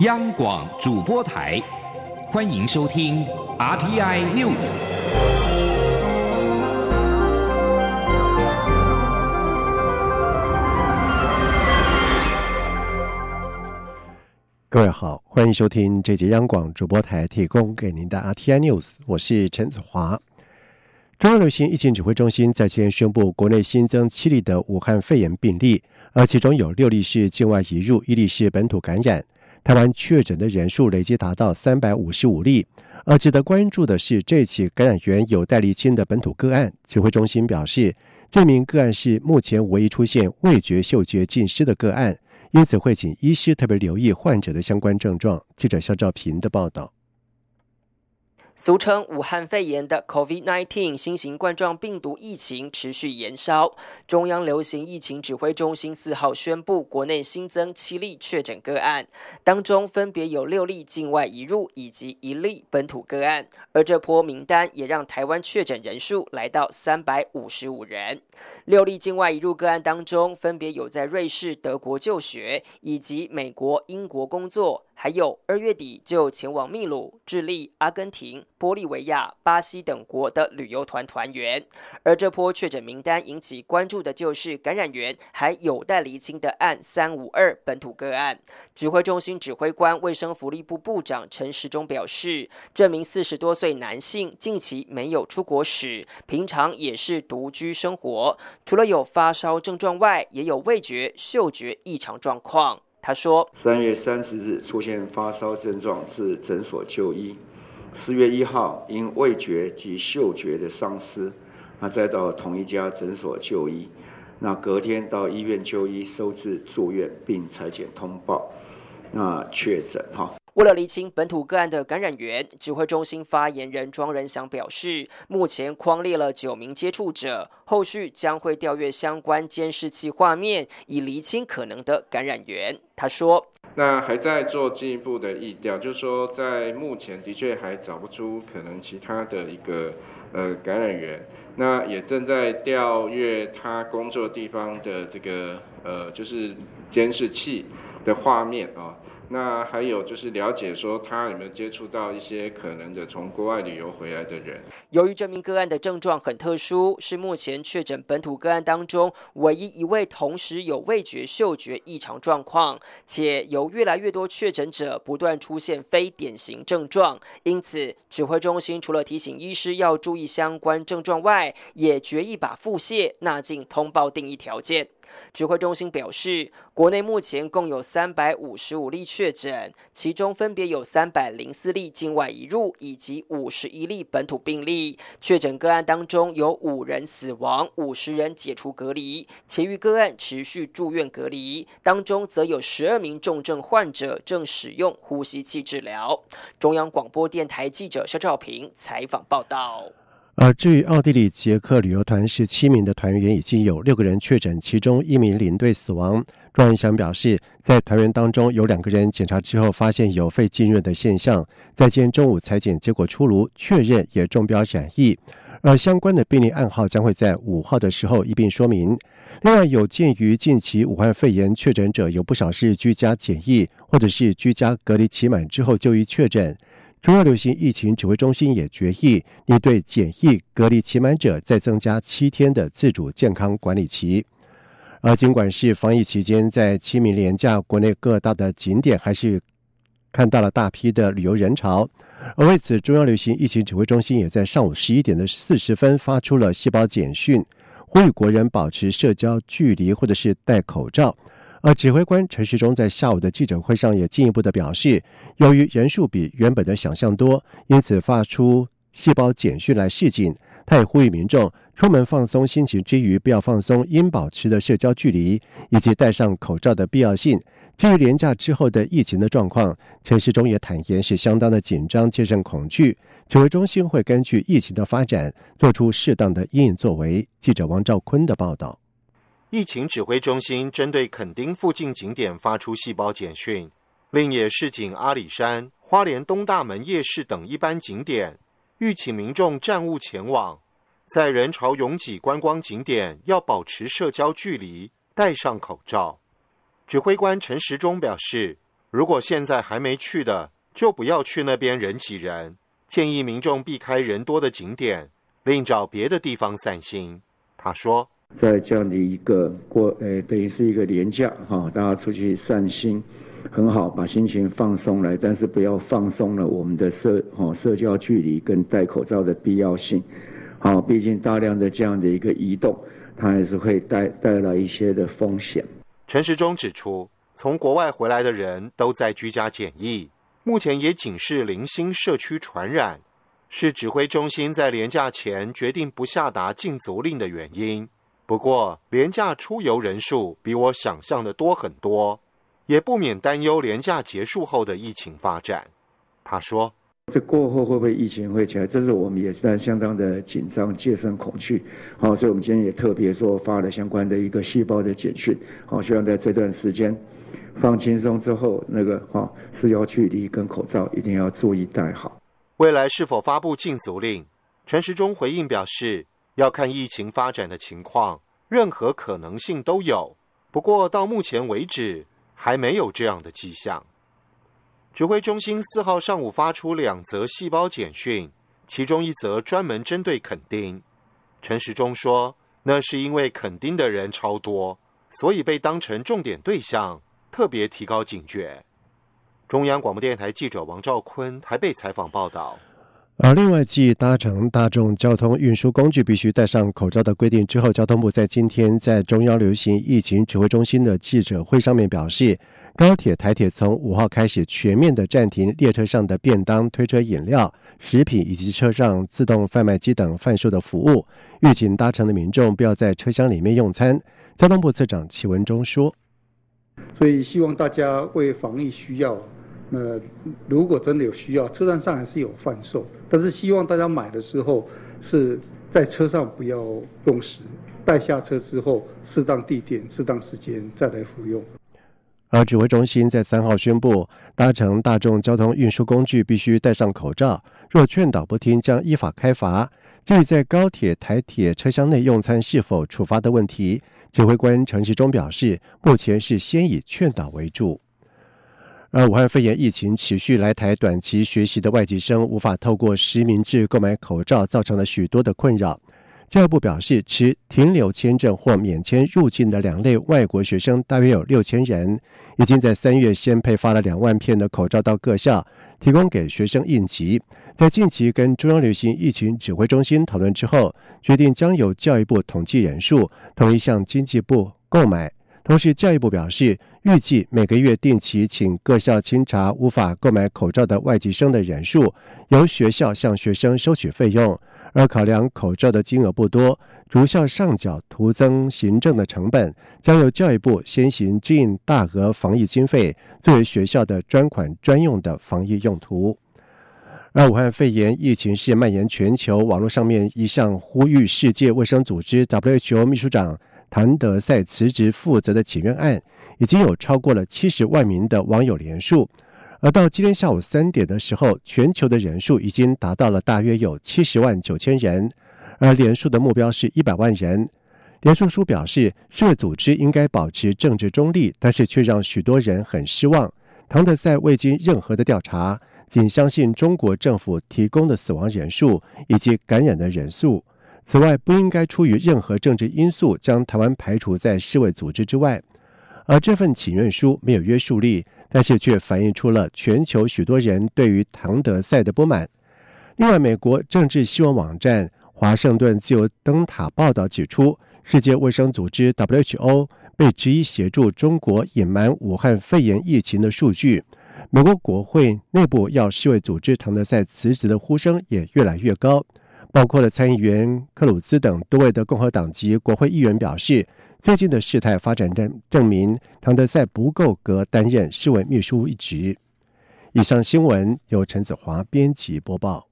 央广主播台，欢迎收听 RTI News。各位好，欢迎收听这节央广主播台提供给您的 RTI News，我是陈子华。中央流行疫情指挥中心在今天宣布，国内新增七例的武汉肺炎病例，而其中有六例是境外移入，一例是本土感染。台湾确诊的人数累计达到三百五十五例。而值得关注的是，这起感染源有待厘清的本土个案。指挥中心表示，这名个案是目前唯一出现味觉、嗅觉尽失的个案，因此会请医师特别留意患者的相关症状。记者肖兆平的报道。俗称武汉肺炎的 COVID-19 新型冠状病毒疫情持续延烧。中央流行疫情指挥中心四号宣布，国内新增七例确诊个案，当中分别有六例境外移入以及一例本土个案。而这波名单也让台湾确诊人数来到三百五十五人。六例境外移入个案当中，分别有在瑞士、德国就学，以及美国、英国工作。还有二月底就前往秘鲁、智利、阿根廷、玻利维亚、巴西等国的旅游团团员，而这波确诊名单引起关注的就是感染源还有待厘清的案三五二本土个案。指挥中心指挥官、卫生福利部部长陈时中表示，这名四十多岁男性近期没有出国史，平常也是独居生活，除了有发烧症状外，也有味觉、嗅觉异常状况。他说：“三月三十日出现发烧症状，至诊所就医。四月一号因味觉及嗅觉的丧失，那再到同一家诊所就医。那隔天到医院就医，收治住院，并裁剪通报，那确诊哈。”为了厘清本土个案的感染源，指挥中心发言人庄仁祥表示，目前框列了九名接触者，后续将会调阅相关监视器画面，以厘清可能的感染源。他说：“那还在做进一步的疫调，就是说在目前的确还找不出可能其他的一个呃感染源，那也正在调阅他工作地方的这个呃就是监视器的画面啊。”那还有就是了解说他有没有接触到一些可能的从国外旅游回来的人。由于这名个案的症状很特殊，是目前确诊本土个案当中唯一一位同时有味觉、嗅觉异常状况，且有越来越多确诊者不断出现非典型症状，因此指挥中心除了提醒医师要注意相关症状外，也决议把腹泻纳进通报定义条件。指挥中心表示，国内目前共有三百五十五例确诊，其中分别有三百零四例境外移入，以及五十一例本土病例。确诊个案当中有五人死亡，五十人解除隔离，其余个案持续住院隔离。当中则有十二名重症患者正使用呼吸器治疗。中央广播电台记者肖兆平采访报道。而至于奥地利捷克旅游团十七名的团员已经有六个人确诊，其中一名领队死亡。庄文祥表示，在团员当中有两个人检查之后发现有肺浸润的现象，在今天中午裁剪结果出炉，确认也中标染疫。而相关的病例暗号将会在五号的时候一并说明。另外，有鉴于近期武汉肺炎确诊者有不少是居家检疫或者是居家隔离期满之后就医确诊。中央流行疫情指挥中心也决议，拟对检疫隔离期满者再增加七天的自主健康管理期。而尽管是防疫期间，在清明廉假，国内各大的景点还是看到了大批的旅游人潮。而为此，中央流行疫情指挥中心也在上午十一点的四十分发出了细胞简讯，呼吁国人保持社交距离或者是戴口罩。而指挥官陈时中在下午的记者会上也进一步的表示，由于人数比原本的想象多，因此发出细胞简讯来示警。他也呼吁民众出门放松心情之余，不要放松应保持的社交距离以及戴上口罩的必要性。至于廉假之后的疫情的状况，陈时中也坦言是相当的紧张，切身恐惧。指挥中心会根据疫情的发展，做出适当的应作为。记者王兆坤的报道。疫情指挥中心针对垦丁附近景点发出细胞简讯，另也示警阿里山、花莲东大门夜市等一般景点，欲请民众暂勿前往。在人潮拥挤观光景点，要保持社交距离，戴上口罩。指挥官陈时中表示，如果现在还没去的，就不要去那边人挤人，建议民众避开人多的景点，另找别的地方散心。他说，在这样的一个过，呃，等于是一个廉价哈，大家出去散心。很好，把心情放松来，但是不要放松了我们的社哦社交距离跟戴口罩的必要性。好，毕竟大量的这样的一个移动，它还是会带带来一些的风险。陈时中指出，从国外回来的人都在居家检疫，目前也仅是零星社区传染，是指挥中心在廉假前决定不下达禁足令的原因。不过，廉价出游人数比我想象的多很多。也不免担忧廉价结束后的疫情发展。他说：“这过后会不会疫情会起来？这是我们也是在相当的紧张、戒慎恐惧。好，所以我们今天也特别说发了相关的一个细胞的简讯。好，希望在这段时间放轻松之后，那个哈社交距离跟口罩一定要注意戴好。未来是否发布禁足令？陈时中回应表示，要看疫情发展的情况，任何可能性都有。不过到目前为止。”还没有这样的迹象。指挥中心四号上午发出两则细胞简讯，其中一则专门针对垦丁。陈时中说，那是因为垦丁的人超多，所以被当成重点对象，特别提高警觉。中央广播电台记者王兆坤台北采访报道。而另外，继搭乘大众交通运输工具必须戴上口罩的规定之后，交通部在今天在中央流行疫情指挥中心的记者会上面表示，高铁、台铁从五号开始全面的暂停列车上的便当、推车饮料、食品以及车上自动贩卖机等贩售的服务，预警搭乘的民众不要在车厢里面用餐。交通部次长齐文忠说：“所以希望大家为防疫需要。”那如果真的有需要，车站上还是有贩售，但是希望大家买的时候是在车上不要用时，带下车之后，适当地点、适当时间再来服用。而指挥中心在三号宣布，搭乘大众交通运输工具必须戴上口罩，若劝导不听，将依法开罚。至于在高铁、台铁车厢内用餐是否处罚的问题，指挥官陈时中表示，目前是先以劝导为主。而武汉肺炎疫情持续来台短期学习的外籍生无法透过实名制购买口罩，造成了许多的困扰。教育部表示，持停留签证或免签入境的两类外国学生大约有六千人，已经在三月先配发了两万片的口罩到各校，提供给学生应急。在近期跟中央流行疫情指挥中心讨论之后，决定将由教育部统计人数，统一向经济部购买。同时，教育部表示，预计每个月定期请各校清查无法购买口罩的外籍生的人数，由学校向学生收取费用。而考量口罩的金额不多，逐校上缴徒增行政的成本，将由教育部先行支应大额防疫经费，作为学校的专款专用的防疫用途。而武汉肺炎疫情是蔓延全球，网络上面一项呼吁世界卫生组织 WHO 秘书长。谭德赛辞职负责的请愿案，已经有超过了七十万名的网友连署，而到今天下午三点的时候，全球的人数已经达到了大约有七十万九千人，而连署的目标是一百万人。连署书表示，社会组织应该保持政治中立，但是却让许多人很失望。唐德赛未经任何的调查，仅相信中国政府提供的死亡人数以及感染的人数。此外，不应该出于任何政治因素将台湾排除在世卫组织之外。而这份请愿书没有约束力，但是却反映出了全球许多人对于唐德赛的不满。另外，美国政治新闻网站《华盛顿自由灯塔》报道指出，世界卫生组织 （WHO） 被质疑协助中国隐瞒武汉肺炎疫情的数据。美国国会内部要世卫组织唐德赛辞职的呼声也越来越高。包括了参议员克鲁兹等多位的共和党籍国会议员表示，最近的事态发展证证明唐德赛不够格担任市委秘书一职。以上新闻由陈子华编辑播报。